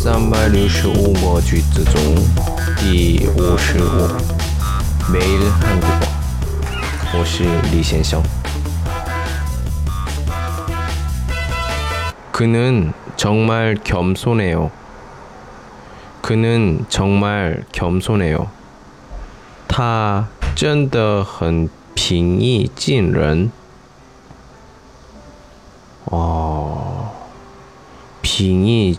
三百六十五个句子中第五十五매일한국어我是李先生。 그는 정말 겸손해요. 그는 정말 겸손해요. 他真的很平易近人。哦，平易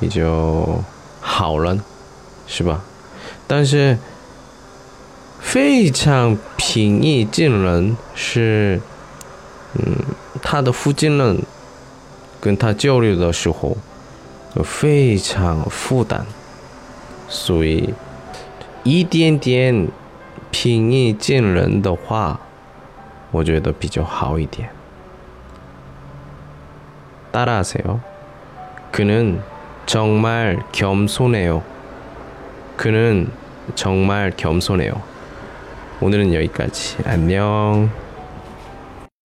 比较好人，是吧？但是非常平易近人是，嗯。他的附近人跟他交流的时候，非常负担，所以一点点平易近人的话，我觉得比较好一点。 따라하세요 그는 정말 겸손해요 그는 정말 겸손해요 오늘은 여기까지 안녕